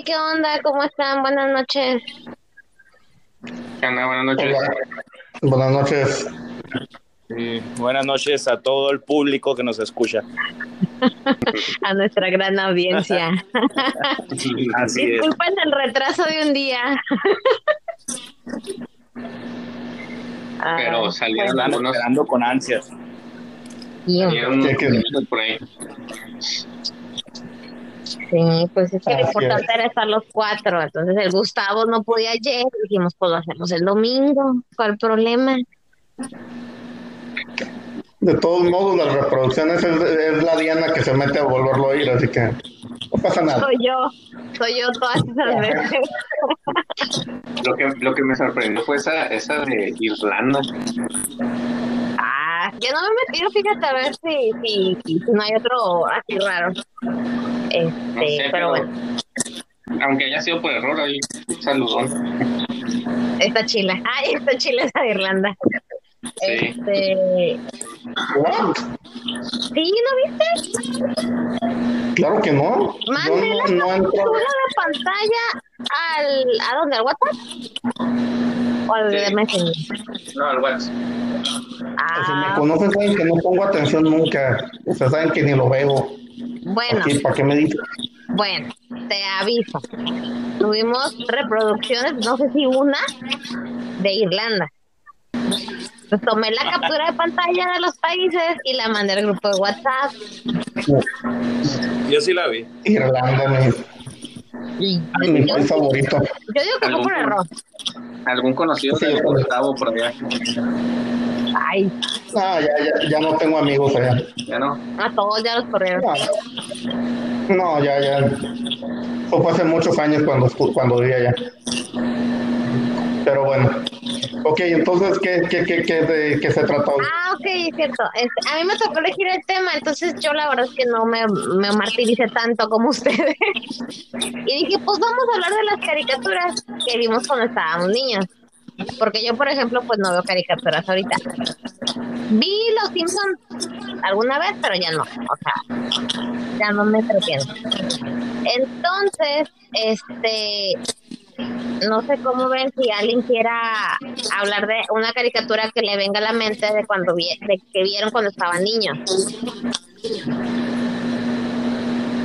Hey, ¿qué onda? ¿Cómo están? Buenas noches. ¿Qué onda? Buenas noches. Buenas noches. buenas noches a todo el público que nos escucha. a nuestra gran audiencia. Así Disculpen el retraso de un día. Pero ah, salieron pues, algunos... esperando con ansias. Salieron por ahí. Sí, pues es que lo importante era estar los cuatro. Entonces el Gustavo no podía ayer. Dijimos, pues lo hacemos el domingo. ¿Cuál problema? De todos modos, las reproducciones es, la Diana que se mete a volverlo a oír, así que no pasa nada. Soy yo, soy yo todas esas veces. lo, que, lo que me sorprendió fue esa, esa de Irlanda. Ah, yo no me he metido, fíjate, a ver si, si, si no hay otro así raro. Este, pero, bueno. Aunque haya sido por error, ahí, saludón. Esta chila. Ay, esta chila es de Irlanda. Sí. Este. ¿Sí? ¿No viste? Claro que no. Mande la captura de pantalla al. ¿A dónde? ¿Al WhatsApp? ¿O al de Messenger? No, al WhatsApp. Ah, si me conocen, saben que no pongo atención nunca. O sea, saben que ni lo veo. Bueno. ¿Para qué me dices? Bueno, te aviso. Tuvimos reproducciones, no sé si una, de Irlanda. Pues tomé la captura de pantalla de los países y la mandé al grupo de WhatsApp. Yo sí la vi. Irlanda, mi, mi país favorito. Yo digo que fue por error. ¿Algún conocido de Gustavo por allá? Ay. No, ya, ya, ya no tengo amigos allá. ¿Ya no? A todos ya los corrieron. No, ya, ya. Eso fue hace muchos años cuando, cuando vivía allá. Pero bueno. Ok, entonces, ¿qué, qué, qué, qué, de, qué se trató? Ah, ok, es cierto. Este, a mí me tocó elegir el tema, entonces yo la verdad es que no me, me martiricé tanto como ustedes. y dije, pues vamos a hablar de las caricaturas que vimos cuando estábamos niños. Porque yo, por ejemplo, pues no veo caricaturas ahorita. Vi Los Simpsons alguna vez, pero ya no. O sea, ya no me entretiene. Entonces, este, no sé cómo ven si alguien quiera hablar de una caricatura que le venga a la mente de cuando vi, de que vieron cuando estaban niños.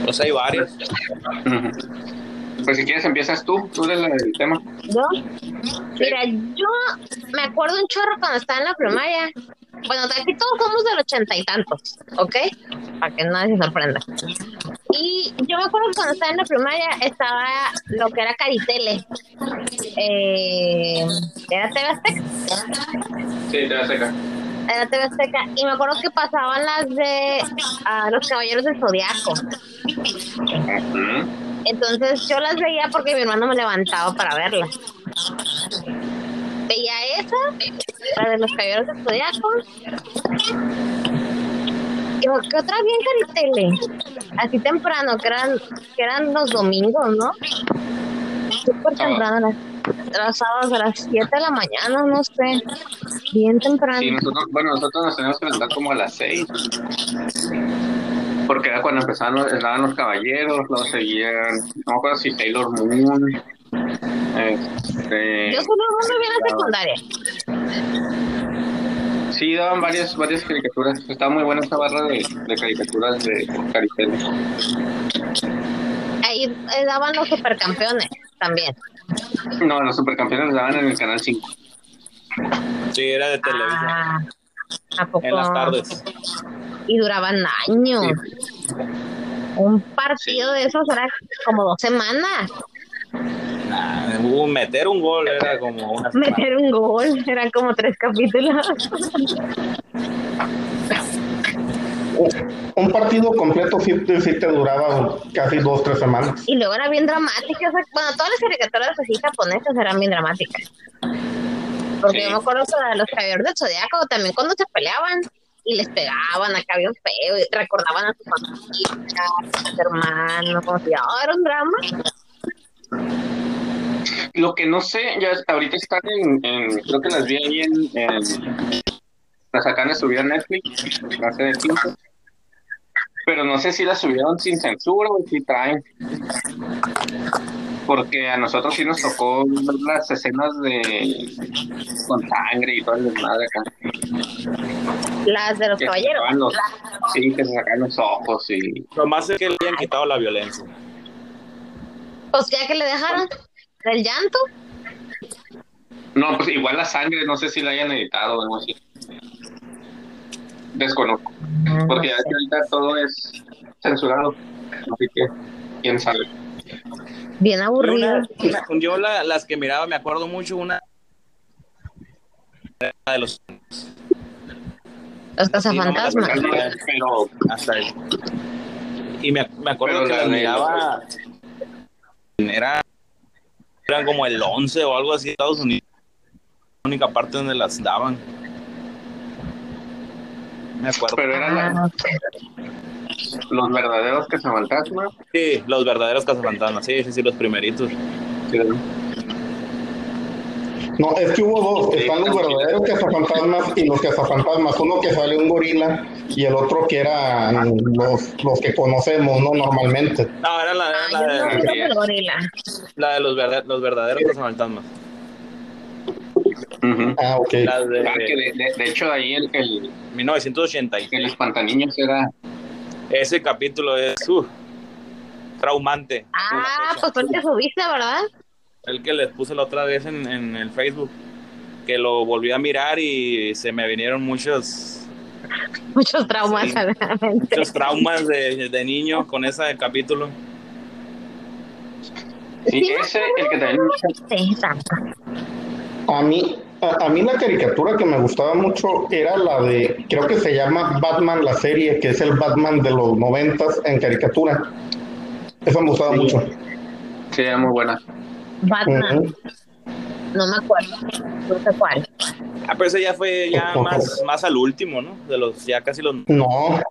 Pues hay varios. Pues si quieres empiezas tú, tú del, tema. ¿Yo? Mira, yo me acuerdo un chorro cuando estaba en la primaria. Bueno, de aquí todos somos del ochenta y tantos, ¿ok? Para que nadie se sorprenda. Y yo me acuerdo que cuando estaba en la primaria estaba lo que era Caritele. Eh, ¿Era TV Azteca? Sí, TV Azteca. Era TV Azteca. Y me acuerdo que pasaban las de uh, Los Caballeros del Zodiaco. Entonces yo las veía porque mi hermano me levantaba para verlas. Veía esa, la de los caballeros de Zodiaco. Y que otra bien caritele, así temprano, que eran, que eran los domingos, ¿no? Súper temprano, las, los sábados a las 7 de la mañana, no sé, bien temprano. Sí, nosotros, bueno, nosotros nos teníamos que levantar como a las 6 porque era cuando empezaban estaban los caballeros, luego seguían, no me acuerdo si Taylor Moon. Este, Yo solo no vi la secundaria. Sí, daban varias, varias caricaturas. Estaba muy buena esa barra de, de caricaturas de Caricel. Ahí eh, daban los supercampeones también. No, los supercampeones daban en el canal 5. Sí, era de televisión. Ah, ¿a poco? En las tardes y duraban años. Un partido de esos era como dos semanas. meter un gol era como una Meter un gol, eran como tres capítulos. un partido completo sí, te duraba casi dos, tres semanas. Y luego era bien dramática. bueno, todas las caricaturas así japonesas eran bien dramáticas. Porque yo me acuerdo de los caballeros del zodiaco, también cuando se peleaban y les pegaban acá bien feo, y recordaban a su familia, a sus hermanos, como si oh, era un drama. Lo que no sé, ya ahorita están en, creo que las vi ahí en, en las acaban de subir a Netflix, hace de tiempo. Pero no sé si las subieron sin censura o si traen. Porque a nosotros sí nos tocó ver las escenas de con sangre y todo el desmadre acá. Las de los Que caballeros. los, sí, que se sacan los ojos y Lo más es que le hayan quitado la violencia. Pues ya que le dejaron del llanto. no, pues igual la sangre, no sé si la hayan editado o algo así. Desconozco, porque ya que ahorita todo es censurado, así que quién sabe. Bien Yo, aburrido. una- una- yo la- las que miraba, me acuerdo mucho una de los Los sí, cazafantasmas. no Pero hasta ahí. Y me, me acuerdo Pero que la las miraba era eran como el 11 o algo así de Estados Unidos. La única parte donde las daban. Me acuerdo. pero eran la- Ah, los verdaderos cazafantasmas. Sí, los verdaderos cazafantasmas. Sí, sí, sí, los primeritos. No, es que hubo dos. Sí, Están los verdaderos cazafantasmas y los cazafantasmas. Uno que sale un gorila y el otro que eran los, los que conocemos, ¿no? Normalmente. No, era la, era Ah, la de, el gorila. la de los, verda- los verdaderos cazafantasmas. Ujú. Ah, ok. La Ah, que de de, de- de hecho ahí el, el, 1986. el espantaniños era Ese capítulo es uh, traumante. Ah, pues tú que subiste, ¿verdad? El que les puse la otra vez en, en el Facebook. Que lo volví a mirar y se me vinieron muchos, Muchos traumas Sí. muchos traumas de, de niño con ese capítulo. sí, ese el que también. A mí, a, a mí la caricatura que me gustaba mucho era la de, creo que se llama Batman la serie, que es el Batman de los noventas en caricatura. Esa me gustaba Sí. mucho. sí era muy buena Batman, no me acuerdo. No sé cuál. Ah, pero ese ya fue ya más, más al último, ¿no? De los ya casi los No,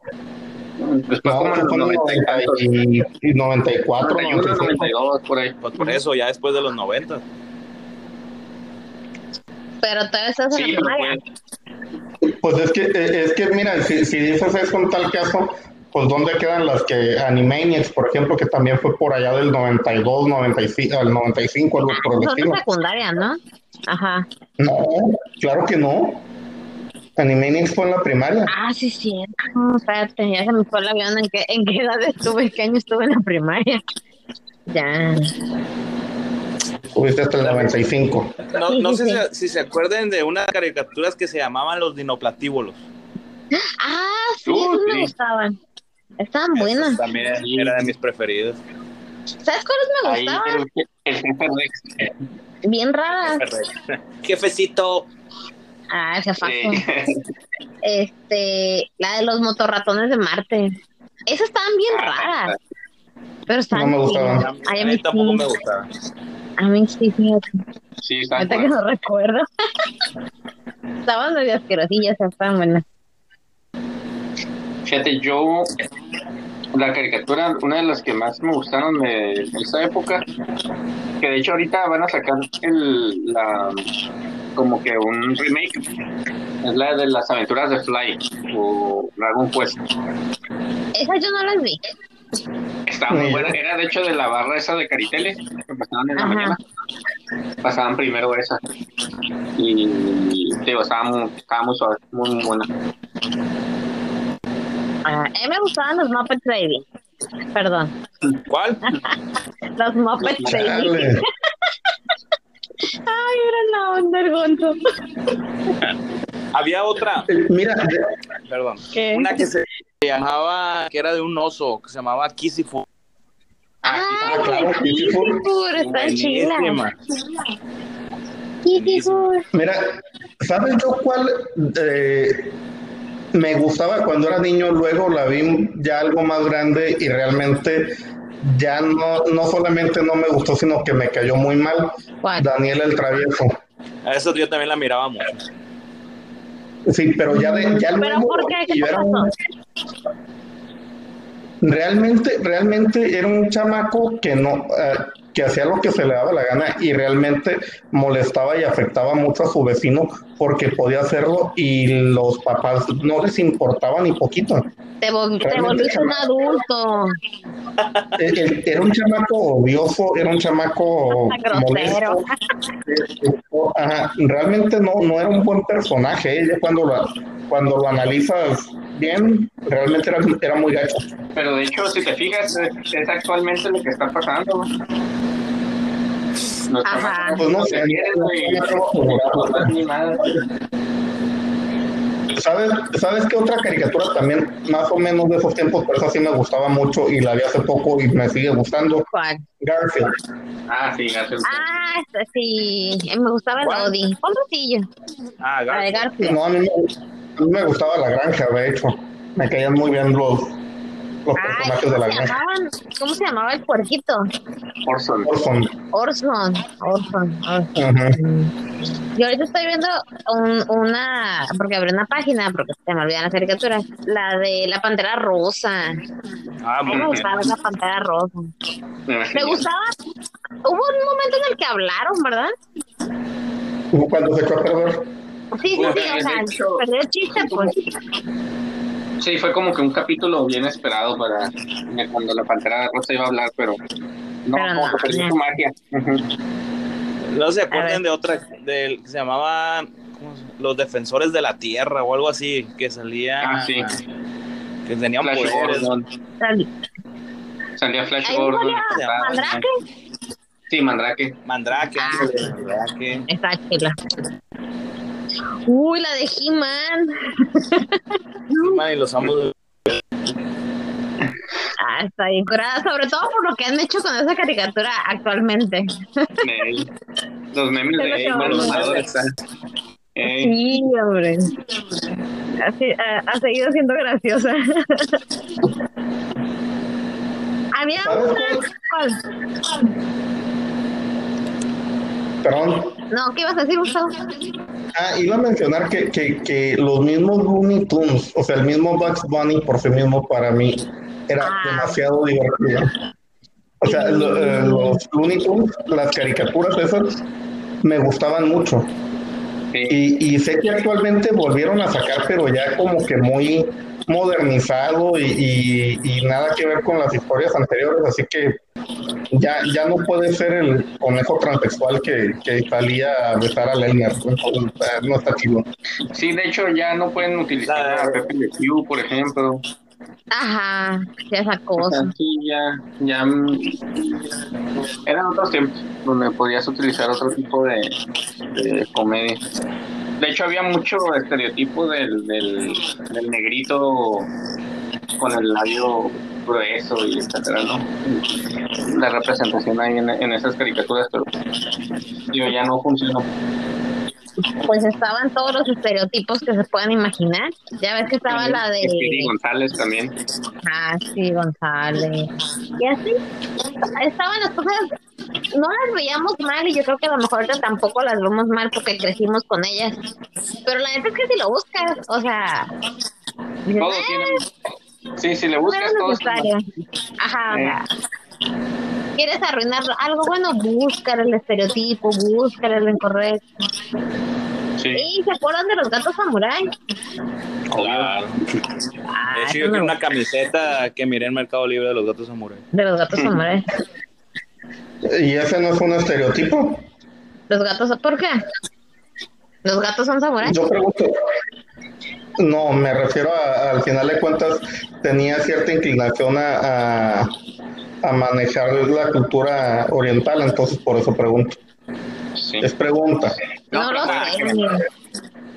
después no, como en los fue en el 90 y tantos 90 y 94, 91, 95. 92 por ahí pues por eso, ya después de los 90. Pero todavía estás en sí la pero primaria. Pues es que, eh, es que mira, si, si dices eso en tal caso, pues ¿dónde quedan las que Animaniacs, por ejemplo, que también fue por allá del 92, 95, al 95, algo por el Son estilo? secundaria, ¿no? Ajá. No, claro que no. Animaniacs fue en la primaria. Ah, sí, sí. espérate, ya se me fue el avión. ¿En qué, ¿En qué edad estuve? ¿En qué año estuve en la primaria? Ya. Tuviste hasta el 95. No, Sí, no sí, sé sí. si, si se acuerdan de unas caricaturas que se llamaban los dinoplatíbulos. Ah, sí, Uh, me sí. gustaban. Estaban buenas. También Sí. era de mis preferidos. ¿Sabes cuáles me gustaban? el, el jefe Rex Bien raras. Jefecito. Ah, ese faso. eh, Este, la de los motorratones de Marte. Esas estaban bien Ah, raras. Pero estaban No me gustaban. Ay, a mí tampoco sí. me gustaba. A mí sí, fíjate. sí está Ahorita que no recuerdo. Estaban medio asquerosillas, estaban buenas. Fíjate, yo, la caricatura, una de las que más me gustaron de esa época, que de hecho ahorita van a sacar el, la, como que un remake, es la de las aventuras de Fly o Dragon Quest. Esas yo no las vi. Estaba muy buena, era de hecho de la barra esa de Caritele, que pasaban en la Ajá. mañana, pasaban primero esa. Y digo, estaba muy, estaba muy suave, muy, muy buena. Ah, a mí me gustaban los Muppets Baby. Perdón. ¿Cuál? Los Muppets Baby. Ay, era la onda el gonzo. Había otra, Mira, perdón. ¿Qué? Una que se llamaba, que era de un oso, que se llamaba Kissifo. Ah, claro, Kissifur, chidas. Buenísima. Kissifur. mira, ¿sabes yo cuál eh, me gustaba cuando era niño? Luego la vi ya algo más grande y realmente ya no, no solamente no me gustó, sino que me cayó muy mal. ¿Cuál? Daniel el Travieso. A eso yo también la miraba mucho. Sí, pero ya, de, ya ¿Pero luego, por qué? ¿Qué yo te era pasó? un- realmente, realmente era un chamaco que no, eh, que hacía lo que se le daba la gana y realmente molestaba y afectaba mucho a su vecino porque podía hacerlo y los papás no les importaba ni poquito. Te, vol- te Realmente volviste un adulto. Eh, eh, Era un chamaco odioso, era un chamaco molesto. Ajá, realmente no, no era un buen personaje. cuando lo, cuando lo analizas bien, realmente era, era muy gacho. Pero de hecho, si te fijas, es, es actualmente lo que está pasando. Los Ajá. Pues no sé. ¿Sabes, ¿Sabes qué otra caricatura también, más o menos de esos tiempos, pero esa sí me gustaba mucho y la vi hace poco y me sigue gustando? ¿Cuál? Garfield. Ah, sí, Garfield. Ah, sí. Me gustaba el ¿Cuál? Dodi. ¿Cuál ratillo? Ah, La de Garfield. Garfield. No, a mí, me, a mí me gustaba la granja, de hecho. Me caían muy bien los, los Ay, personajes de ¿cómo la granja. llamaban? ¿Cómo se llamaba el puerquito? Orson. Orson. Orson. Orson. Yo ahorita estoy viendo un- una, porque abrí una página, porque se me olvidan las caricaturas, la de la pantera rosa. Ah, A mí me gustaba esa pantera rosa. Me Me gustaba, hubo un momento en el que hablaron, ¿verdad? Cuando se echó a perder. Sí, sí, sí, de o sea, el chiste, pues. Sí, fue como que un capítulo bien esperado para de cuando la pantera rosa iba a hablar, pero no, Pero como no, que perdió su magia. No se acuerdan de otra, del que se llamaba ¿cómo se- Los Defensores de la Tierra o algo así, que salía. Ah, sí. Que tenían Flash poderes. Gordon. Sal- Salía Flash Ahí Gordon. salía Mandrake. Sí, Mandrake. Mandrake, Ah. Mandrake. Está chila. Uy, la de He-Man. He-Man y los amos de- Ah, está bien curada, sobre todo por lo que han hecho con esa caricatura actualmente. Los memes de Eggman, los vamos a adores, Ey, Sí, hombre. Así, ha, ha seguido siendo graciosa. Había ¿Sabes una. Perdón. No, ¿qué ibas a decir, Gustavo? Ah, iba a mencionar que, que, que los mismos Looney Tunes, o sea, el mismo Bugs Bunny por sí mismo para mí era Ah. demasiado divertido. O sea, lo- eh, los Looney Tunes, las caricaturas esas, me gustaban mucho. sí. Y, y sé que actualmente volvieron a sacar, pero ya como que muy modernizado y, y- y nada que ver con las historias anteriores, así que ya, ya no puede ser el conejo transexual que, que salía a besar a Elmer. Entonces, eh, no está chido. Sí, de hecho ya no pueden utilizar a Pepe Le Pew, por ejemplo. Ajá, esa cosa. sí, ya, ya mm, eran otros tiempos donde podías utilizar otro tipo de, de comedia. De hecho, había mucho estereotipo del, del, del negrito con el labio grueso y etcétera, ¿no? La representación ahí en, en esas caricaturas, pero digo, ya no funciona. Pues estaban todos los estereotipos que se puedan imaginar. Ya ves que estaba la de. Speedy González también. Ah, sí, González. Y así. Estaban las cosas. No las veíamos mal y yo creo que a lo mejor ahorita tampoco las vemos mal porque crecimos con ellas. Pero la neta es que si lo buscas, o sea. Todo "Eh, tiene. Sí, si le no buscas todo. necesario. Ajá, o sea, ¿Quieres arruinar algo bueno? Buscar el estereotipo, buscar el incorrecto. Sí. ¿Y se acuerdan de los gatos samurái? Claro. Ah, De hecho, yo una camiseta que miré en Mercado Libre de los gatos samurai. De los gatos samurái. ¿Y ese no es un estereotipo? Los gatos, ¿por qué? ¿Los gatos son samurái? Yo pregunto. No, me refiero a, al final de cuentas, tenía cierta inclinación a, a, a manejar la cultura oriental, entonces por eso pregunto. sí. Es pregunta. No, lo pero- sé.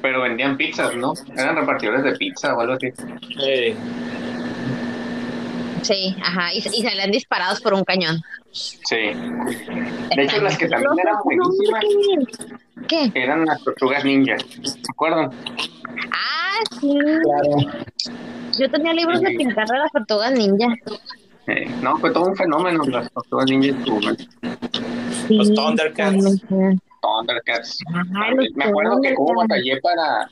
Pero vendían pizzas, ¿no? Eran repartidores de pizza o algo así. Eh, Sí, ajá. Y, y salían disparados por un cañón. Sí. De hecho, las que también eran buenísimas ¿Qué? eran las tortugas ninja. ¿Se acuerdan? Ah, sí. Claro. Yo tenía libros de pintar de las tortugas ninja. Eh, no, fue todo un fenómeno las tortugas ninja. Sí, Los Thundercats. Thundercats. Ajá, los Me acuerdo que como batallé para,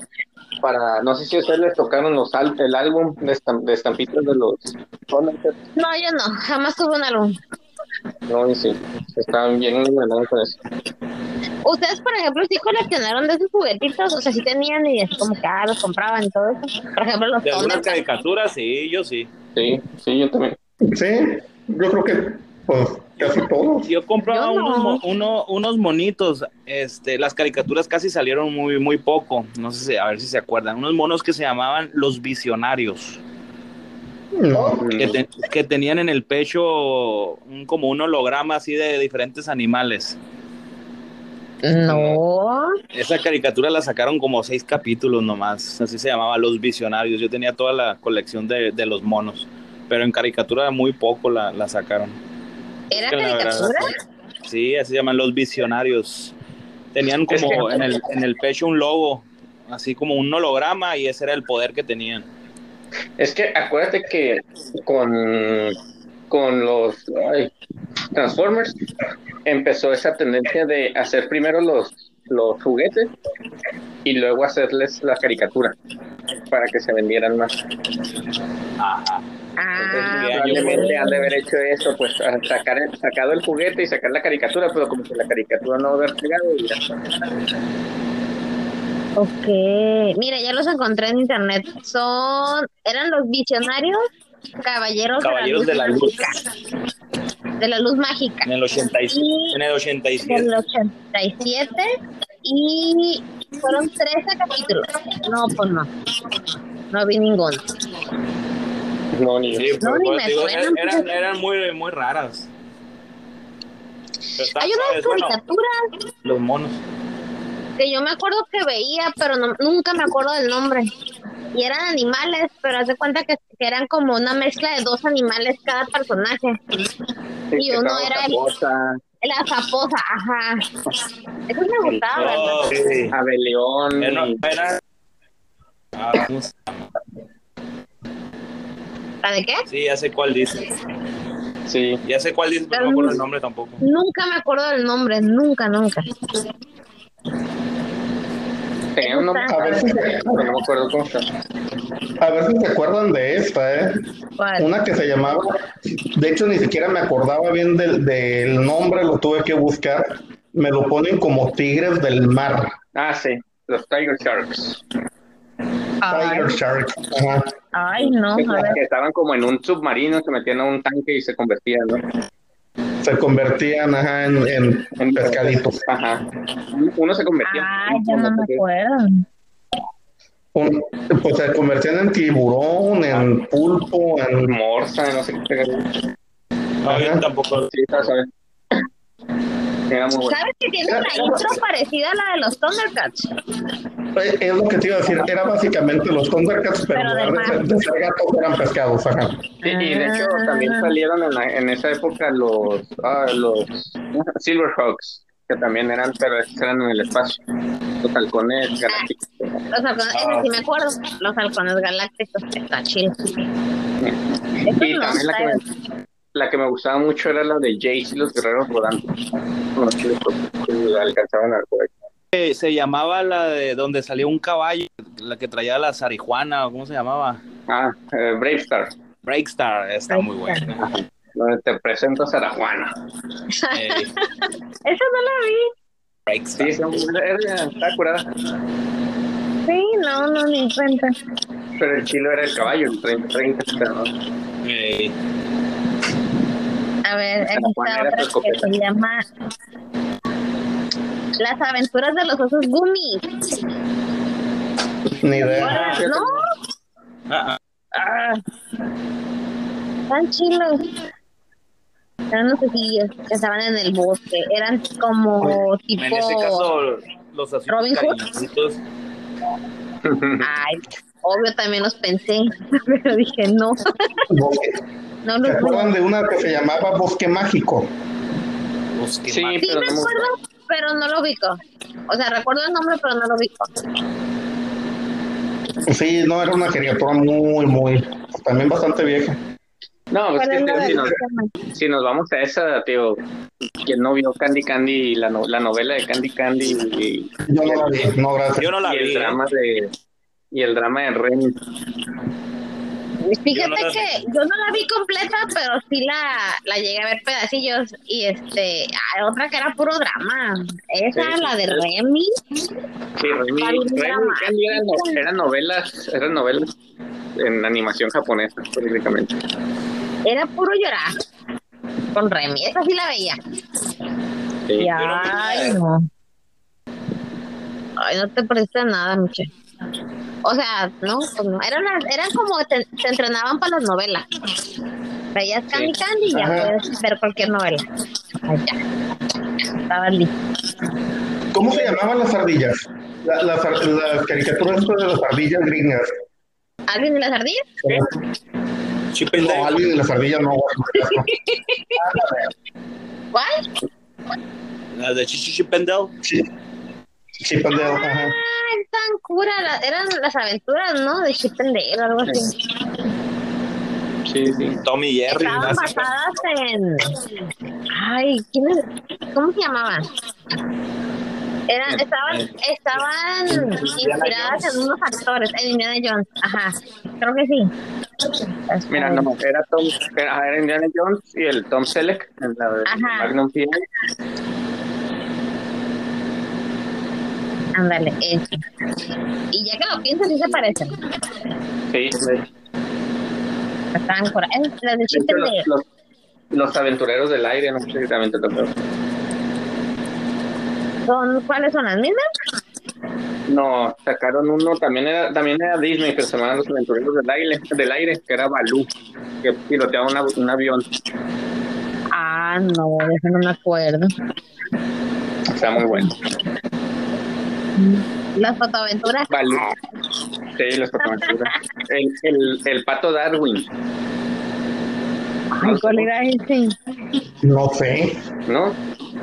para, no sé si a ustedes les tocaron los el álbum de, estam- de estampitas de los Thundercats. No, yo no. Jamás tuve un álbum. No, y sí, estaban bien iluminados con eso. ¿Ustedes, por ejemplo, sí coleccionaron de esos juguetitos? O sea, sí tenían y así como que, ah, los compraban y todo eso. Por ejemplo, los de algunas caricaturas, sí, yo sí. Sí, sí, yo también. Sí, yo creo que pues casi todos. Yo compraba Yo no. unos, uno- unos monitos, este, las caricaturas casi salieron muy, muy poco, no sé si, a ver si se acuerdan, unos monos que se llamaban Los Visionarios, No, que, te- que tenían en el pecho un- como un holograma así de diferentes animales. No. Esa caricatura la sacaron como seis capítulos nomás, así se llamaba Los Visionarios, yo tenía toda la colección de, de los monos, pero en caricatura muy poco la, la sacaron. ¿Era que la verdad- caricatura? Sí, así se llaman los visionarios. Tenían Es como en, el, en el pecho un logo, así como un holograma, y ese era el poder que tenían. Es que acuérdate que con, con los ay, Transformers empezó esa tendencia de hacer primero los, los juguetes y luego hacerles la caricatura para que se vendieran más. Ajá. Ah, Entonces, Probablemente han de haber hecho eso, pues a sacar el- sacado el juguete y sacar la caricatura, pero como que la caricatura no haber pegado y ya está. Ok. Mira, ya los encontré en internet. Son, eran los visionarios caballeros, Caballeros de la luz. mágica. De la luz mágica. En el 87. En el 87. Del 87 y fueron 13 capítulos. No, pues no. No vi ninguno. No, ni Sí, No, ni pues, me digo, suenan. eran, eran muy, muy raras. Pero Hay unas suaves, bueno, caricaturas los monos. Que yo me acuerdo que veía, pero no- nunca me acuerdo del nombre. Y eran animales, pero haz de cuenta que, que eran como una mezcla de dos animales cada personaje. Y que uno era el- Zaposa, La zaposa, ajá. Eso me gustaba, ¿verdad? Oh, sí. Abelión, Era- y- era- Ah, ¿cómo se- ¿La de qué? Sí, ya sé cuál dice. sí. Ya sé cuál dice, pero no me acuerdo el nombre tampoco. Nunca me acuerdo del nombre, nunca, nunca. Tenía un nombre, a ver si se, pero no me acuerdo cómo se llama. a ver si se acuerdan de esta, ¿eh? ¿Cuál? Una que se llamaba, de hecho ni siquiera me acordaba bien del, del nombre, lo tuve que buscar. Me lo ponen como Tigres del Mar. Ah, sí, los Tiger Sharks. Tiger Shark. Ajá. ay, no, a ver. que estaban como en un submarino, se metían a un tanque y se convertían, ¿no? Se convertían ajá, en, en- en pescaditos. Ajá. Uno se convertía Ay, en ya no me acuerdo. Un- pues se convertían en tiburón, en pulpo, en... morsa, no sé qué. No, Ajá. tampoco. Sí, sabes, sabes. Era muy bueno. ¿Sabes que tiene una intro parecida a la de los Thundercats? Eh, Es lo que te iba a decir, era básicamente los Thundercats, pero Pero en de de ser, gatos eran pescados, ajá. Sí, y de hecho Ah. también salieron en, la- en esa época los, ah, los Silverhawks, que también eran, pero eran en el espacio. Los halcones galácticos. Los halcones, sí me acuerdo. Los halcones galácticos, está chido. Y también la que, me, la que me gustaba mucho era la de Jace y los guerreros rodantes. No sé si alcanzaban a jugar. Eh, Se llamaba la de donde salía un caballo, la que traía la zarijuana, o ¿cómo se llamaba? Ah, eh, Brave Star, Breakstar, está muy buena. donde te presento a Sarajuana. Eh, Esa no la vi. Breakstar. Sí, está curada. Sí, no, no, ni cuenta. Pero el chilo era el caballo, el 30-30. pero no. Eh, A ver, aquí está otra que se llama Las aventuras de los osos Gumi. Ni idea. ¿No? ah, ah, Ah, tan chilos. Eran unos osillos que estaban en el bosque. Eran como tipo. en ese caso, los asuntos Robin Hood. Ay, obvio también los pensé, pero dije no. no ¿Se acuerdan de una que se llamaba Bosque Mágico? Los que Sí, más- Sí pero me acuerdo, pero no lo ubico. O sea, recuerdo el nombre, pero no lo ubico. Sí, no, era una caricatura muy, muy, también bastante vieja. No, pues ¿Cuál que es la si nos, si nos vamos a esa, tío, quien no vio Candy Candy, la, no- la novela de Candy Candy y, Yo no la vi, no, gracias. Yo no la y el vi. ¿eh? drama de y el drama de Remy. Fíjate Yo no la que yo no la vi completa, pero sí la, la llegué a ver pedacillos. Y este, hay otra que era puro drama. Esa, Sí, la de. Remy. Sí, Remy, Remy eran, eran novelas, eran novelas en animación japonesa, prácticamente. Era puro llorar. Con Remy, esa sí la veía. Sí. Y ay, no. Ay, no te perdiste nada, Michelle. O sea, no, pues no. Eran, las- eran como te, te entrenaban para las novelas. Veías Candy Candy y ya Ajá. puedes ver cualquier novela. Ya. Estaba listo. ¿Cómo se llamaban las ardillas? La- las, ar- las caricaturas de las ardillas gringas. ¿Alguien de las ardillas? Chip and No, alguien de las ardillas no. ¿Cuál? Las de Chichi Chip and Dale. Sí. Chip and Dale, ajá. Ah, tan cura. eran las aventuras, ¿no? De Chip and Dale, algo así. Sí, sí. Tommy Jerry. Estaban basadas en. Ay, ¿quién es? ¿cómo se llamaban? Eran, estaban, estaban inspiradas en unos actores, en Indiana Jones, ajá, creo que sí. Mira, no, era Tom, era, Indiana Jones y el Tom Selleck en la de Ajá. Magnum PI. Ándale, ese. Y ya que lo piensas, sí se parecen. Sí, de Estaban cura- es Las de de los, Dale. los, los aventureros del aire, no sé si también te tocó. ¿Son, ¿Cuáles son las mismas? No, sacaron uno, también era, también era Disney, pero se llamaban los aventureros del aire, del aire, que era Balú, que piloteaba una- un avión. Ah, no, de eso no me acuerdo. Está muy bueno. Las fotoaventuras. Balú. Sí, los fotoaventuras. El, el, el pato Darwin, Ay, ¿cuál era ese? No sé. ¿no?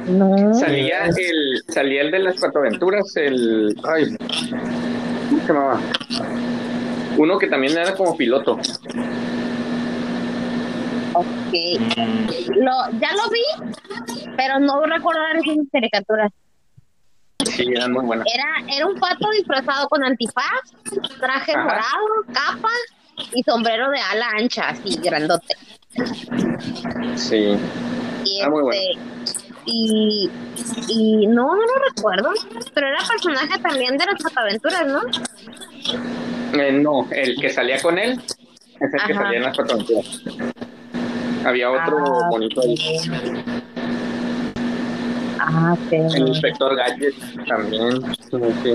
No. Salía el, salía el de las patoaventuras, el, ay, ¿cómo se llamaba? Uno que también era como piloto. Ok. Lo, ya lo vi, pero no recuerdo esas caricaturas. Sí, eran muy buenas. Era, era un pato disfrazado con antifaz, traje Ajá. morado, capa y sombrero de ala ancha, así grandote. Sí. Y Ah, muy este, y, y no, no lo recuerdo, pero era personaje también de las fotoaventuras, ¿no? Eh, no, el que salía con él es el que salía en las patoaventuras. Había otro Ah, bonito ahí. Ah, El inspector Gadget también. Sí.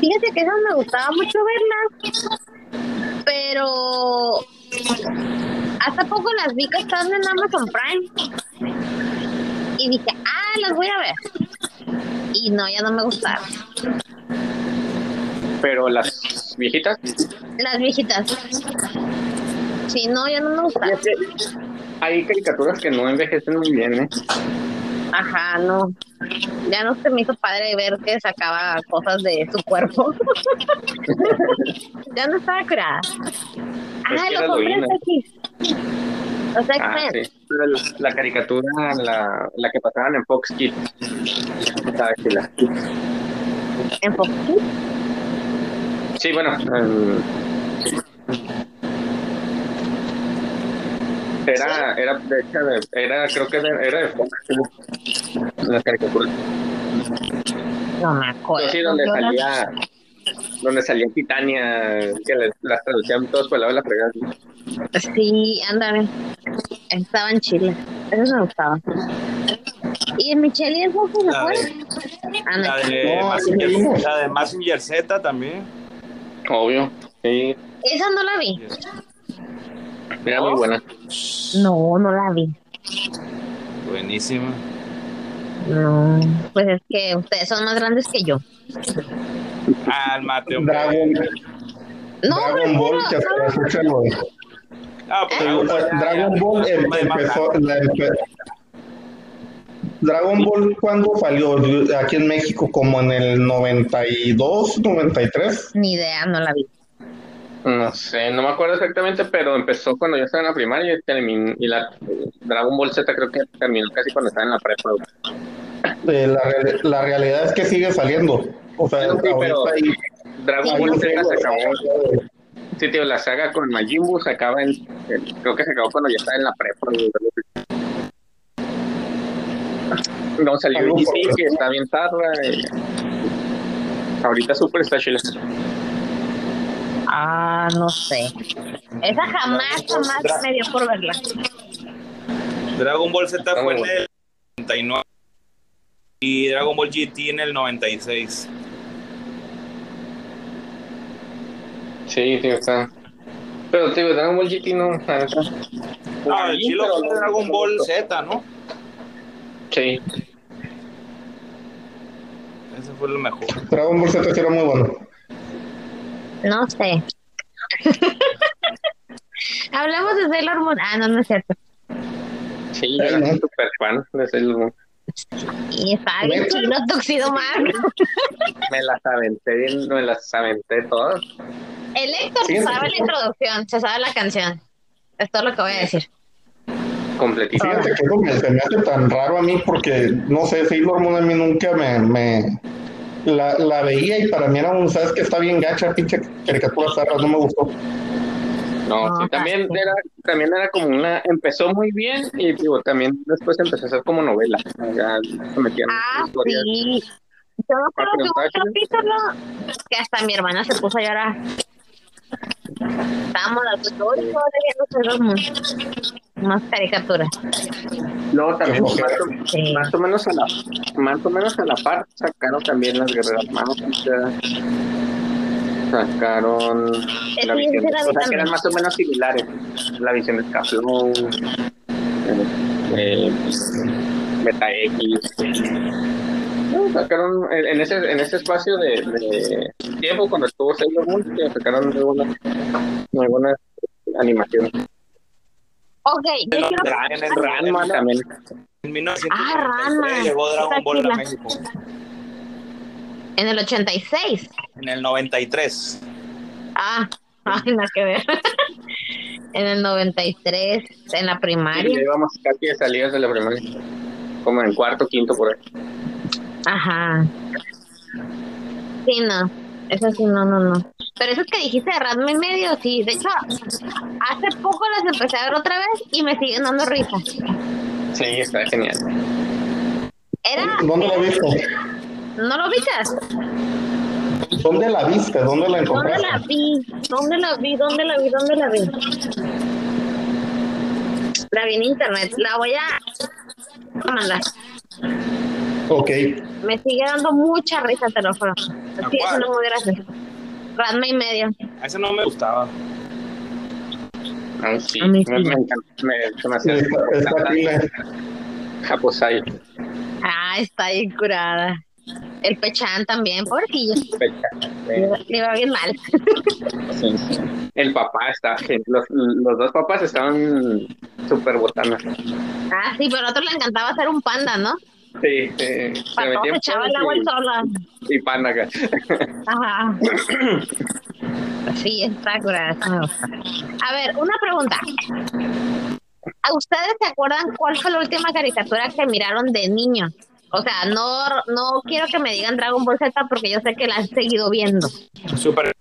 Fíjate que esas me gustaba mucho verlas, pero hasta poco las vi que están en Amazon Prime y dije, ah, las voy a ver. Y no, ya no me gustaron. Pero las viejitas, Las viejitas. Sí, no, ya no me gustaron. hay caricaturas que no envejecen muy bien, ¿eh? Ajá, no. Ya no se me hizo padre ver que sacaba cosas de su cuerpo. ya no estaba curada. Es Ah, era hombres heroína. X. Los Ah, sí. Pero la, la caricatura, la, la que pasaban en Fox Kids. En Fox Sí, bueno. em, era, era, de hecho, de- era, creo que era de Fox, sí, la caricatura. No me acuerdo. Sí, donde las- salía, donde salía Titania, que les- las traducían todos por el lado de la fregada. Sí, ándale. Estaban chiles. Eso me gustaba. ¿Y el Michelle y el se Ah, la de la de Mazinger Z también. Obvio. Sí, Esa no la vi. Era muy buena. No, no la vi. Buenísima. No, pues es que ustedes son más grandes que yo. Cálmate, hombre. Dragon, No, Dragon Ball, que hasta no. la fecha lo es. Ah, pues, Eh, Dragon Ball em- empezó, la empe- Dragon Ball cuando salió aquí en México como en el 92, 93. Ni idea, no la vi. No sé, no me acuerdo exactamente, pero empezó cuando yo estaba en la primaria y, terminó, y la Dragon Ball Z creo que terminó casi cuando estaba en la prepa. Eh, la, la realidad es que sigue saliendo. O sea, Sí, pero- Dragon Sí, Ball Z se acabó. Sí, tío, la saga con Majin Buu se acaba en. en- Creo que se acabó cuando ya estaba en la prepa. No, salió por- que está bien tarda. y- Ahorita Super está chila. Ah, no sé. Esa jamás, jamás me dio por verla. Dragon Ball Z Está fue en el 99 y Dragon Ball GT en el 96. Sí, tío, está. Pero, tío, Dragon Ball GT no. Ah, el Sí, chilo fue Dragon Ball Z, ¿no? Sí. Ese fue el mejor. Dragon Ball Z era muy bueno. No sé. Hablamos de Sailor Moon. Ah, no, no es cierto. Sí, yo era súper fan de Sailor Moon. Y estaba bien chino Tuxedo Mask. Me las aventé, bien- me las aventé todas. El Héctor se Sí, sabe la introducción, se sabe la canción. Es todo lo que voy a decir. Completísimas. Fíjate que eso me, se me hace tan raro a mí porque, no sé, Sailor Moon a mí nunca me... me la, la veía y para mí era un, ¿sabes que Está bien gacha, pinche caricatura zarra, no me gustó. No, No, sí, también era, también era como una, empezó muy bien y digo, también después empezó a ser como novela. Ya se metían Ah, historias. sí. Yo me acuerdo pero que un capítulo que hasta mi hermana se puso a llorar. Estábamos las dos horas leyendo Sailor Moon. Más caricaturas. Luego también más, o, Sí. más o menos a la más o menos a la par sacaron también las guerreras manos sacaron Sí, la sí, visión de, la o sea que eran más o menos similares la visión de Scaflow eh, Beta X No, sacaron en ese en ese espacio de, de tiempo cuando estuvo Sailor Moon que sacaron muy buenas muy buenas animaciones Ok, yo Pero quiero Ra- en el Ranma también En Ah, Ranma. 1993 llegó Dragon Ball a. México. en el 86. En el 93. Ah, ay, nada que ver. en el 93, en la Sí, primaria. ya íbamos casi de salidas de la primaria como en cuarto quinto por ahí Ajá. Sí, no. Eso sí, no, no, no. Pero eso que dijiste de Radma y medio, sí. De hecho, hace poco las empecé a ver otra vez y me siguen dando risa. Sí, está genial. Era. ¿Dónde la viste? ¿No lo viste? ¿Dónde la viste? ¿Dónde la ¿Dónde encontraste? la vi? ¿Dónde la vi? ¿Dónde la vi? ¿Dónde la vi? La vi en internet. La voy a mandar. Ok. Me sigue dando mucha risa, te lo juro. ¿A sigue cuál? siendo muy gracioso. Radma y medio. A ese no me gustaba. Ay, sí, A mí sí. me, me encanta. Me, se me Sí, hacía Japosai. Ah, está bien curada. El Pechan también, pobrecillo. fecha. Le iba- le iba bien mal. Sí, sí. El papá está. Los, los dos papás estaban súper botanas. Ah, sí, pero al otro le encantaba hacer un panda, ¿no? Sí, sí. Se Para todos metían echaba el agua y, el sola. y pan acá. Ajá. Sí, está gusta. A ver, una pregunta. ¿A ustedes se acuerdan cuál fue la última caricatura que miraron de niño? O sea, no, no quiero que me digan Dragon Ball Z porque yo sé que la han seguido viendo. Súper.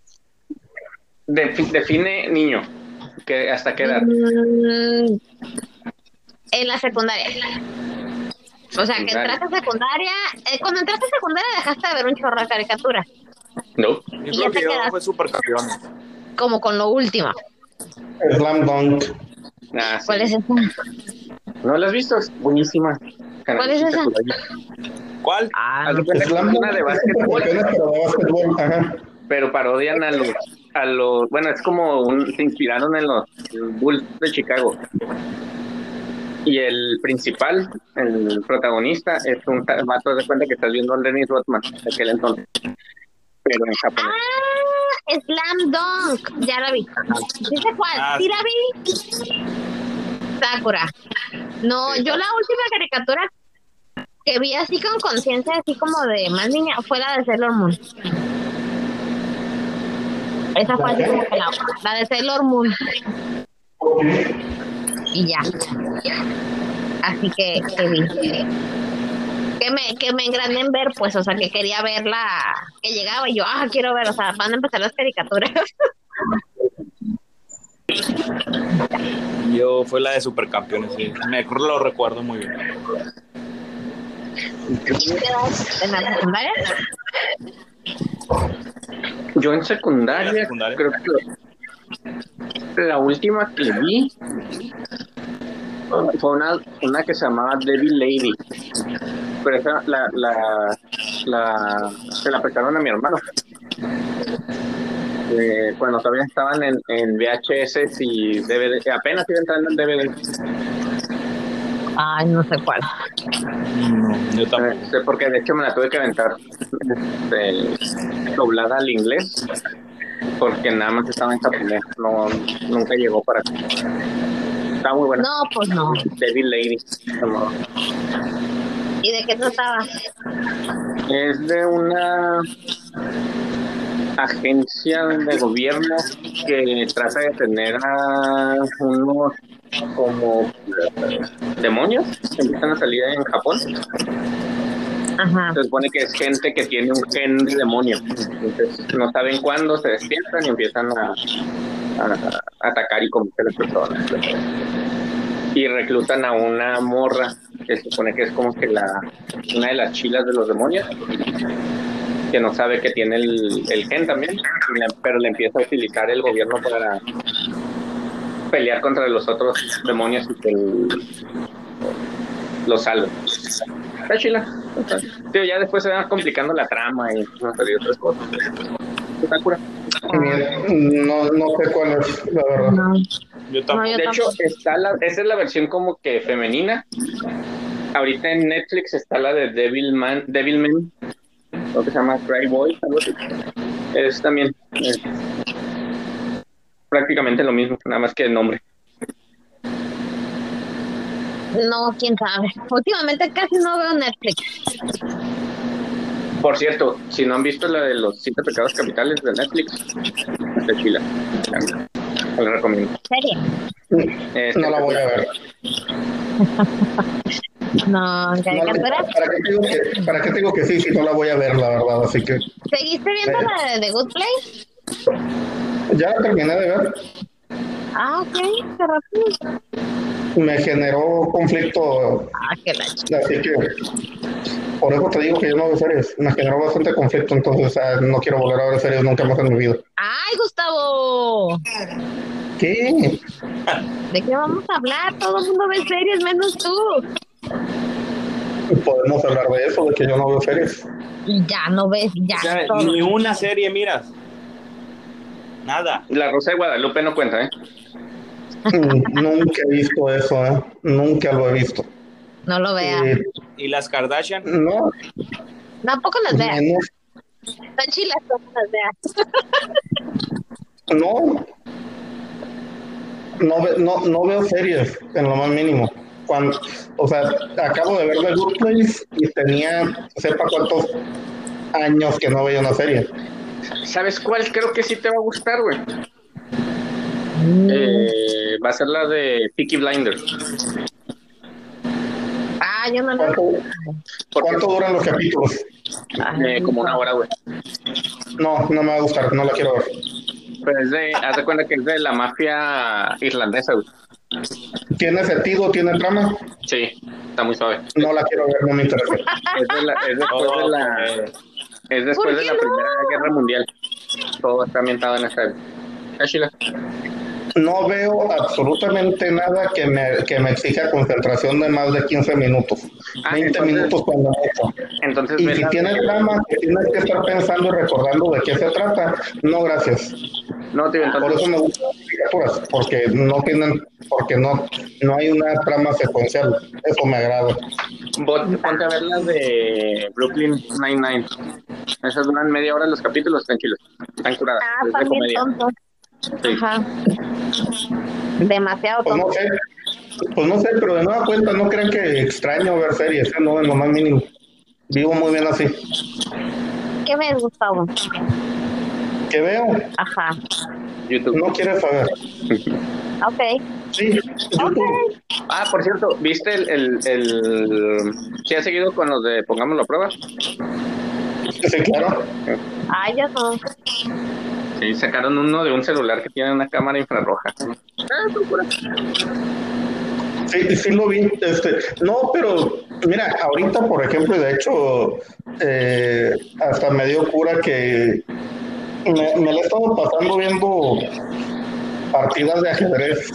Defi- define niño. que ¿Hasta qué edad? Mm, en la secundaria. O sea, que entraste a secundaria. eh, cuando entraste a secundaria dejaste de ver un chorro de caricaturas. No. Yo Y creo ya que te yo quedas. fue super campeón. Como con lo último. Slam Dunk. Ah, sí. ¿Cuál es esa? ¿No la has visto? Es buenísima. ¿Cuál es esa? ¿Cuál? Ah, cuenta que Slam es Dunk una de básquetbol, pero parodian a los, a los, bueno, es como un, se inspiraron en los Bulls de Chicago. Y el principal, el protagonista, es un vato de cuenta que estás viendo a Dennis Rodman aquel entonces, pero en japonés. Ah, Slam Dunk. Ya la vi. ¿Sí sé cuál? Ah, sí la vi. Sakura. No, yo la última caricatura que vi así con conciencia, así como de más niña, fue la de Sailor Moon. Esa fue así como que la, la de Sailor Moon. Y ya. Así que, que. Que me, que me engrané en ver, pues, o sea, que quería verla, que llegaba y yo, ah, quiero ver, o sea, van a empezar las caricaturas. Yo fue la de supercampeones, sí. Me lo recuerdo muy bien. en la secundaria. Yo en secundaria, ¿En la secundaria? creo que la última que vi, fue una, una que se llamaba Devil Lady. Pero esa la, la, la, se la prestaron a mi hermano. Eh, cuando todavía estaban en, en VHS y DVD, apenas iba entrando en DVD. Ay, no sé cuál. No, yo tampoco. Eh, porque de hecho me la tuve que aventar este, doblada al inglés porque nada más estaba en japonés, no, nunca llegó para acá. Está muy buena. No, pues no. Devil Lady. ¿Y de qué trataba? Es de una agencia de gobierno que trata de tener a unos como demonios que empiezan a salir en Japón. Ajá. Se supone que es gente que tiene un gen de demonio. Entonces no saben cuándo se despiertan y empiezan a, a- atacar y cometer a las personas. Y reclutan a una morra que se supone que es como que la una de las chilas de los demonios que no sabe que tiene el, el gen también, pero le empieza a utilizar el gobierno para pelear contra los otros demonios y que los salve. Está chila. Tío, ya después se va complicando la trama y otras cosas. No, no sé cuál es, la verdad. No. Yo No, tampoco. yo De hecho, está la, esa es la versión como que femenina. Ahorita en Netflix está la de Devilman, Devilman, lo que se llama Cry Boy. Es también es prácticamente lo mismo, nada más que el nombre. No, quién sabe. Últimamente casi no veo Netflix. Por cierto, si no han visto la de los siete pecados capitales de Netflix, chila. Les recomiendo. ¿Serie? Este, No la voy a ver. No. ¿para, qué te digo que, ¿Para qué te digo que sí? Si no la voy a ver, la verdad. Así que ¿Seguiste viendo la de The Good Place? ya la terminé de ver. Ah, ok, qué rápido. Me generó conflicto, Ah, qué así que por eso te digo que yo no veo series. Me generó bastante conflicto, entonces ah, no quiero volver a ver series nunca más en mi vida. ¡Ay, Gustavo! ¿Qué? ¿De qué vamos a hablar? Todo el mundo ve series menos tú. Podemos hablar de eso, de que yo no veo series. Ya no ves, ya O sea, todo. ni una serie miras. Nada. La Rosa de Guadalupe no cuenta, ¿eh? Nunca he visto eso, ¿eh? Nunca lo he visto. No lo veas. Eh, ¿Y las Kardashian? no, Tampoco las veas. menos, Están chilas, no las veas. no, no, no, no veo series en lo más mínimo. Cuando, o sea, acabo de ver The Good Place y tenía, sepa cuántos años que no veía una serie. ¿Sabes cuál? Creo que sí te va a gustar, güey. Eh, va a ser la de Peaky Blinders. Ah, yo no la ¿Cuánto, cuánto duran los capítulos? eh, como una hora, güey. No, no me va a gustar, no la quiero ver. Pero es de, haz de cuenta que es de la mafia irlandesa, güey. ¿Tiene sentido? ¿Tiene trama? Sí, está muy suave. No la quiero ver, no me interesa. Es, de la, es después de la, es después ¿Por de la no? Primera Guerra Mundial. Todo está ambientado en esa época. No veo absolutamente nada que me, que me exija concentración de más de 15 minutos. Ah, 20 entonces- minutos cuando mucho. Entonces, Y si la- tiene trama que tienes que estar pensando y recordando de qué se trata, no gracias. no, tío, Por entonces, eso me gustan las caricaturas, porque no tienen, porque no, no hay una trama secuencial. Eso me agrada. ponte a ver las de Brooklyn Nine-Nine. Esas duran media hora los capítulos, chilos. Están curadas. Ah, es de comedia. tontos. Sí. Ajá. Demasiado Pues no sé, pues no sé, pero de nueva cuenta no crean que extraño ver series, ¿eh? no en lo más mínimo. Vivo muy bien así. ¿Qué ves, Gustavo? ¿Qué veo? Ajá. YouTube. No quieres saber. Ok. Sí, YouTube. Ok. Ah, por cierto, ¿viste el, el, el... ¿Sí has seguido con los de Pongámoslo a prueba? Sí, claro. Ay, ya no. Sí, sacaron uno de un celular que tiene una cámara infrarroja. Ah. Sí, sí lo vi. Este, no, pero mira, ahorita, por ejemplo, y de hecho, eh, hasta me dio cura que me, me la he estado pasando viendo partidas de ajedrez.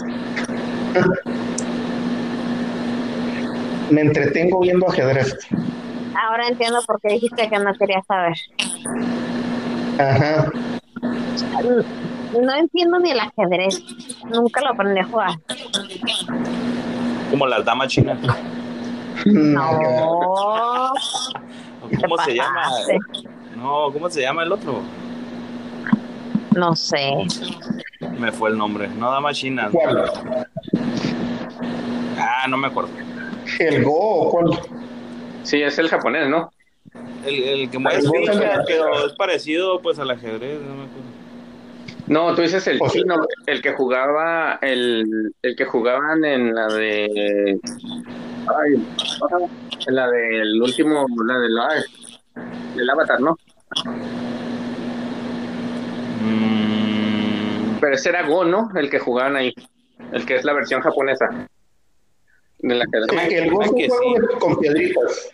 me entretengo viendo ajedrez. Ahora entiendo por qué dijiste que no querías saber. Ajá. No entiendo ni el ajedrez. Nunca lo aprendí a jugar. Como las damas chinas. No. ¿Cómo se llama? No, ¿cómo se llama el otro? No sé. Me fue el nombre. No damas chinas. ¿Cuál? Ah, no me acuerdo. ¿El Go cuál? Sí, es el japonés, ¿no? El, el que mueve El el fichas, de- pero es parecido pues al ajedrez. No me acuerdo. No, tú dices el chino, el que jugaba, el, el que jugaban en la de... Ay, en la del último, la del Avatar, ¿no? Mm, Pero ese era Go, ¿no? El que jugaban ahí. El que es la versión japonesa. De la que... El Go es un juego sí. con piedritas.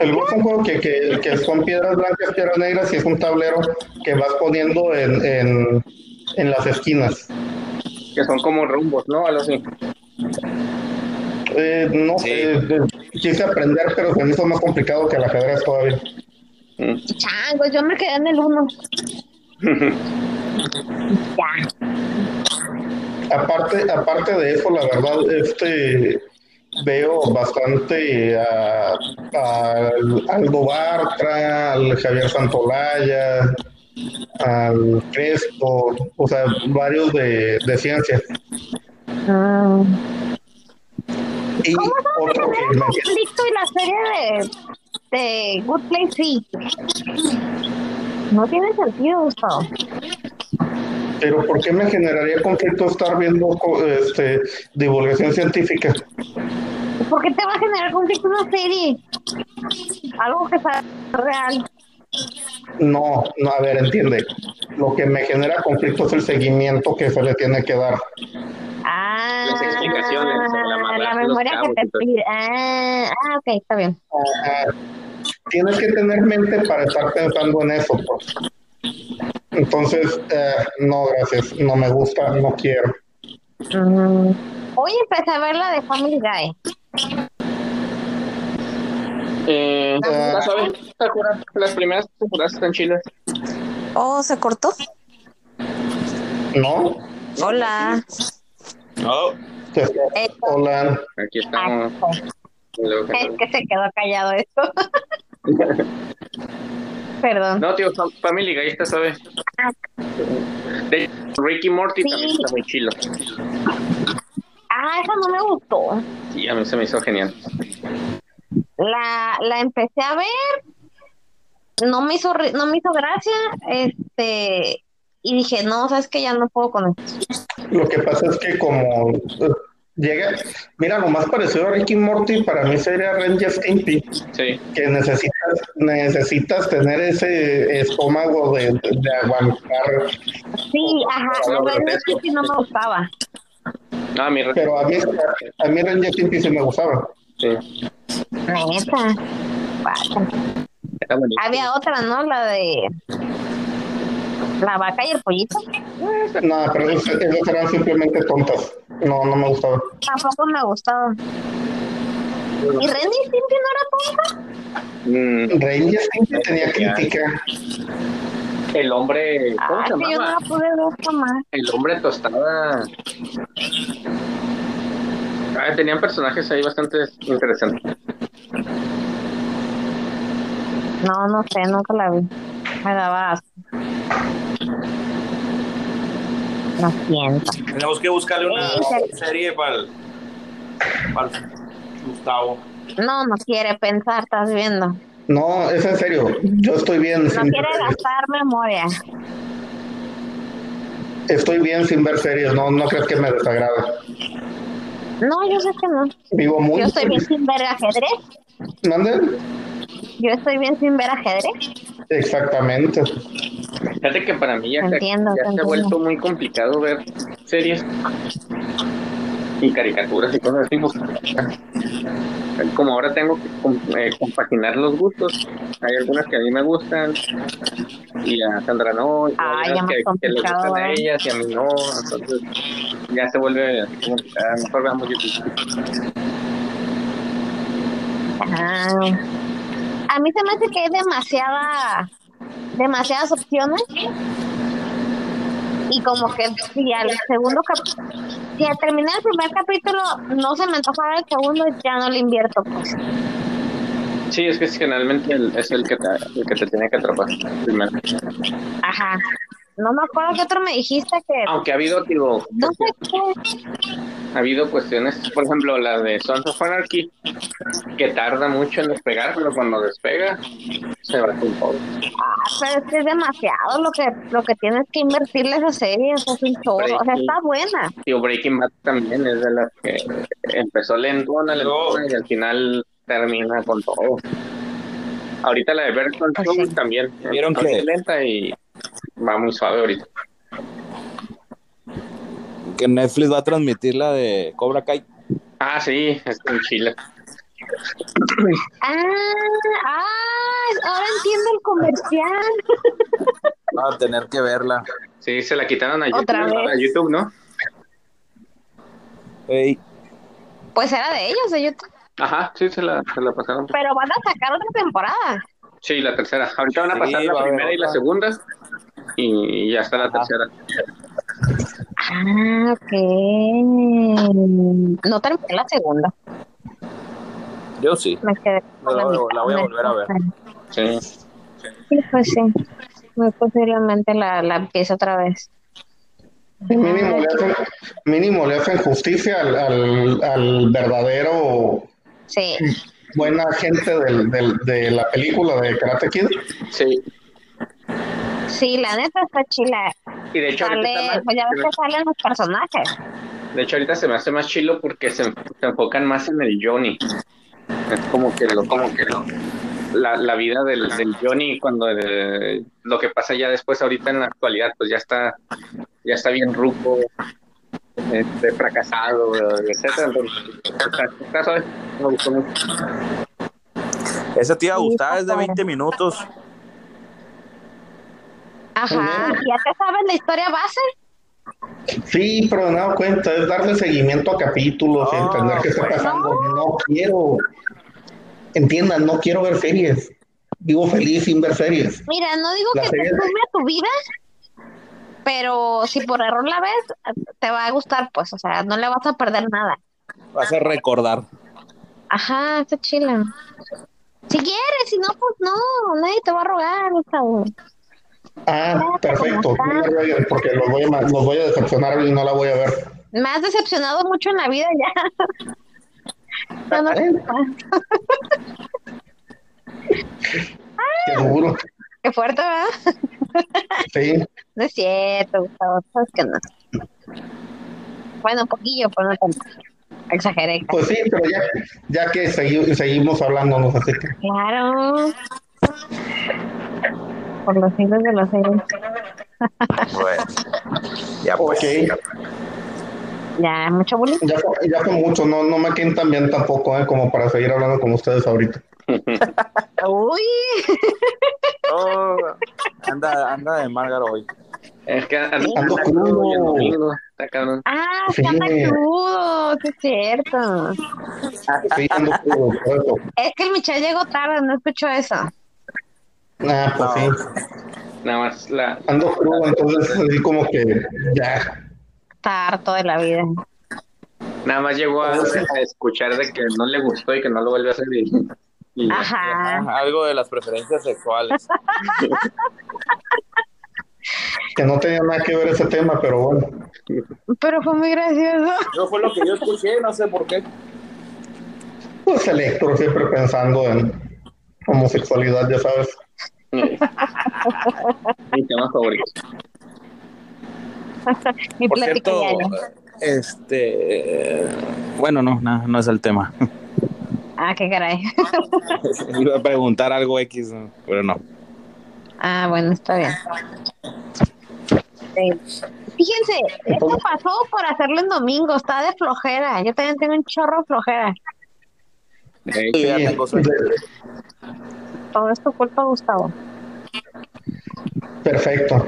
El Go es un juego que, que, que son piedras blancas, piedras negras y es un tablero que vas poniendo en, en, en las esquinas. Que son como rumbos, ¿no? Algo así. Eh, no Sí. sé, quise aprender, pero se me hizo más complicado que el ajedrez todavía. Mm. Chango, yo me quedé en el uno. Aparte, aparte de eso, la verdad, este veo bastante a, a Aldo Bartra, al Javier Santolaya, al Crespo, o sea, varios de, de ciencia. Mm. Y ¿Cómo otro que me, conflicto y la serie de, de Good Place sí? No tiene sentido, Gustavo. Pero ¿por qué me generaría conflicto estar viendo co- este, divulgación científica? ¿Por qué te va a generar conflicto una serie? Algo que sea real. No, no, a ver, entiende. Lo que me genera conflicto es el seguimiento que se le tiene que dar. Ah, Las explicaciones, la la, memoria que te pide. Ah, ah, ok, está bien. Ah, tienes que tener mente para estar pensando en eso. pues. Entonces, eh, no, gracias, no me gusta, no quiero. Mm. Hoy empecé a ver la de Family Guy. Eh, Ah. ¿la sabes? Sakura? Las primeras temporadas están chilas. Oh, ¿se cortó? ¿No? Hola. Eh, Hola. Aquí ah, estamos. Es que se quedó callado esto. Perdón. No, tío, Fam- Family Guy está suave. De Ricky Morty Sí. también está muy chilo. Ah, esa no me gustó. Sí, a mí se me hizo genial. La, la empecé a ver, no me hizo ri- no me hizo gracia, este, y dije, no, sabes que ya no puedo con esto. Lo que pasa es que como llega, mira, lo más parecido a Ricky Morty para mí sería Ranger Stimpy, Sí. que necesitas, necesitas tener ese estómago de, de- de aguantar. Sí, ajá, grotesco, Stimpy no me gustaba. No, a mi re- Pero a mí, a mí Ranger Stimpy sí me gustaba. sí. Neta. Había otra, ¿no? La de la vaca y el pollito. No, pero esas, eran simplemente tontas. No, no me gustaba. Tampoco me gustaba. ¿Y Renny Stimpy no era tonta? Mm, Ranger Stimpy tenía crítica. el hombre, ¿cómo Ah, se que yo no llamaba? la pude ver jamás. El hombre tostada. Ah, tenían personajes ahí bastante interesantes. No, no sé, nunca la vi. Me daba asco. Lo siento. tenemos que buscarle una Sí, serie para el, para el Gustavo. No, no quiere pensar, estás viendo. No, es en serio. Yo estoy bien No sin quiere gastar memoria. estoy bien sin ver series, no, no crees que me desagrada. No, yo sé que no. Vivo muy Yo estoy bien sin ver ajedrez. ¿Mande? Yo estoy bien sin ver ajedrez. Exactamente. Fíjate que para mí ya, se- entiendo, ya se ha vuelto muy complicado ver series y caricaturas y cosas así. Como ahora tengo que eh, compaginar los gustos, hay algunas que a mí me gustan y a Sandra no, y Ah, hay ya unas más que, que le gustan a ellas y a mí no, entonces ya se vuelve ah, mejor veamos YouTube. Ah. A mí se me hace que hay demasiada, demasiadas opciones. Y como que si al segundo cap- si al terminar el primer capítulo no se me antoja ver el segundo, ya no le invierto. Pues. Sí, es que generalmente el- es el que, te, el que te tiene que atrapar primero. Ajá. No me acuerdo qué otro me dijiste que. Aunque ha habido, digo, No sé qué. ha habido cuestiones, por ejemplo, la de Sons of Anarchy, que tarda mucho en despegar, pero cuando despega, se va con todo. Ah, pero es que es demasiado lo que, lo que tienes que invertirle a esa serie. O sea, es un chorro. O sea, está buena. Digo, Breaking Bad también es de las que empezó lentona, lentona y al final termina con todo. Ahorita la de Pues Saul sí. también. ¿Vieron que- lenta y va muy suave ahorita. Que Netflix va a transmitir la de Cobra Kai. Ah, sí, es en Chile. Ah, ah, ahora entiendo el comercial. Va a tener que verla. Sí, se la quitaron a YouTube, Otra vez. a YouTube, ¿no? Pues era de ellos, de YouTube. Ajá, sí, se la, se la pasaron. Pero van a sacar otra temporada. Sí, la tercera. Ahorita van a Sí, pasar va la a primera y la segunda. Y ya está la tercera. Ah, ok. No terminé la segunda. yo sí. Me quedé con La la voy- mitad. la voy a volver a ver. Sí. Sí, pues sí. Muy posiblemente la, la empiece otra vez. Mínimo le hacen, mínimo le hacen justicia al, al, al verdadero Sí. buena gente del, del, de la película de Karate Kid. Sí. Sí, la neta está chila. Y de hecho, ahorita Sale, más- pues ya ves que salen los personajes. De hecho, ahorita se me hace más chilo porque se, se enfocan más en el Johnny. Es como que lo, como que lo, la, la vida del, del Johnny cuando eh, lo que pasa ya después ahorita en la actualidad, pues ya está, ya está bien ruco, este, fracasado, etcétera. Entonces, está, está suave. me gustó mucho. Esa te iba a gustar, es de padre. 20 minutos. Ajá. ¿Ya te sabes la historia base? Sí, pero he dado cuenta, es darle seguimiento a capítulos y No, entender qué está pasando. No quiero, entiendan, no quiero ver series. Vivo feliz sin ver series. Mira, no digo La que te serie- sume a tu vida, pero si por error la ves, te va a gustar, pues, o sea, no le vas a perder nada. Vas a recordar. Ajá, está chila. Si quieres, si no, pues no, nadie te va a rogar, Gustavo. Ah, perfecto. No la voy a- Porque los voy, a, los voy a decepcionar y no la voy a ver. Me has decepcionado mucho en la vida ya. Ya no- ¿Eh? Qué duro. Qué fuerte, ¿verdad? Sí. No es cierto, Gustavo, sabes que no. Bueno, un poquillo, pero no tanto. Exageré. Pues sí, pero ya, ya que segui- seguimos hablándonos así que. Claro. Por los siglos de los siglos. Bueno, ya pues. Ok, Ya, mucho bullying. ya, fue- ya fue mucho, no, no me queden tan bien tampoco, ¿eh? como para seguir hablando con ustedes ahorita. Uy, Oh, anda, anda de Márgaro hoy. Es que anda, anda crudo crudo. está cabrón. ah, Sí. que anda crudo, sí es cierto. Sí, ando crudo, por eso. Es que el Michelle llegó tarde, no escuchó eso. Ah, pues No. sí. Nada más la, Ando crudo, entonces así como que ya. Está harto de la vida. nada más llegó a, a escuchar de que no le gustó y que no lo vuelve a hacer y, y- Ajá. Algo de las preferencias sexuales. Que no tenía nada que ver ese tema, pero bueno. Pero fue muy gracioso. Eso fue lo que yo escuché, no sé por qué. Pues Electro siempre pensando en homosexualidad, ya sabes. mi tema favorito. Mi Por cierto, este, bueno, no, no, no es el tema. Ah, qué caray. Iba a preguntar algo X, pero no. Ah, bueno, está bien. Sí. Fíjense, esto pasó por hacerlo en domingo, está de flojera. Yo también tengo un chorro de flojera. Sí. Todo es tu culpa, Gustavo. Perfecto.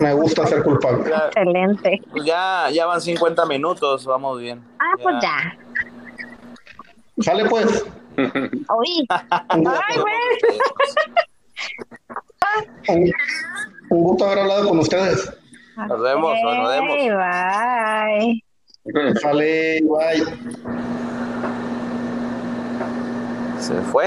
Me gusta ser culpable. Ya, Excelente. pues ya, ya van 50 minutos, vamos bien. Ah, pues ya. Sale pues. Oí. Un, Ay, güey. un- un gusto haber hablado con ustedes. Nos vemos, nos vemos. Bye. Sale, bye. Se fue.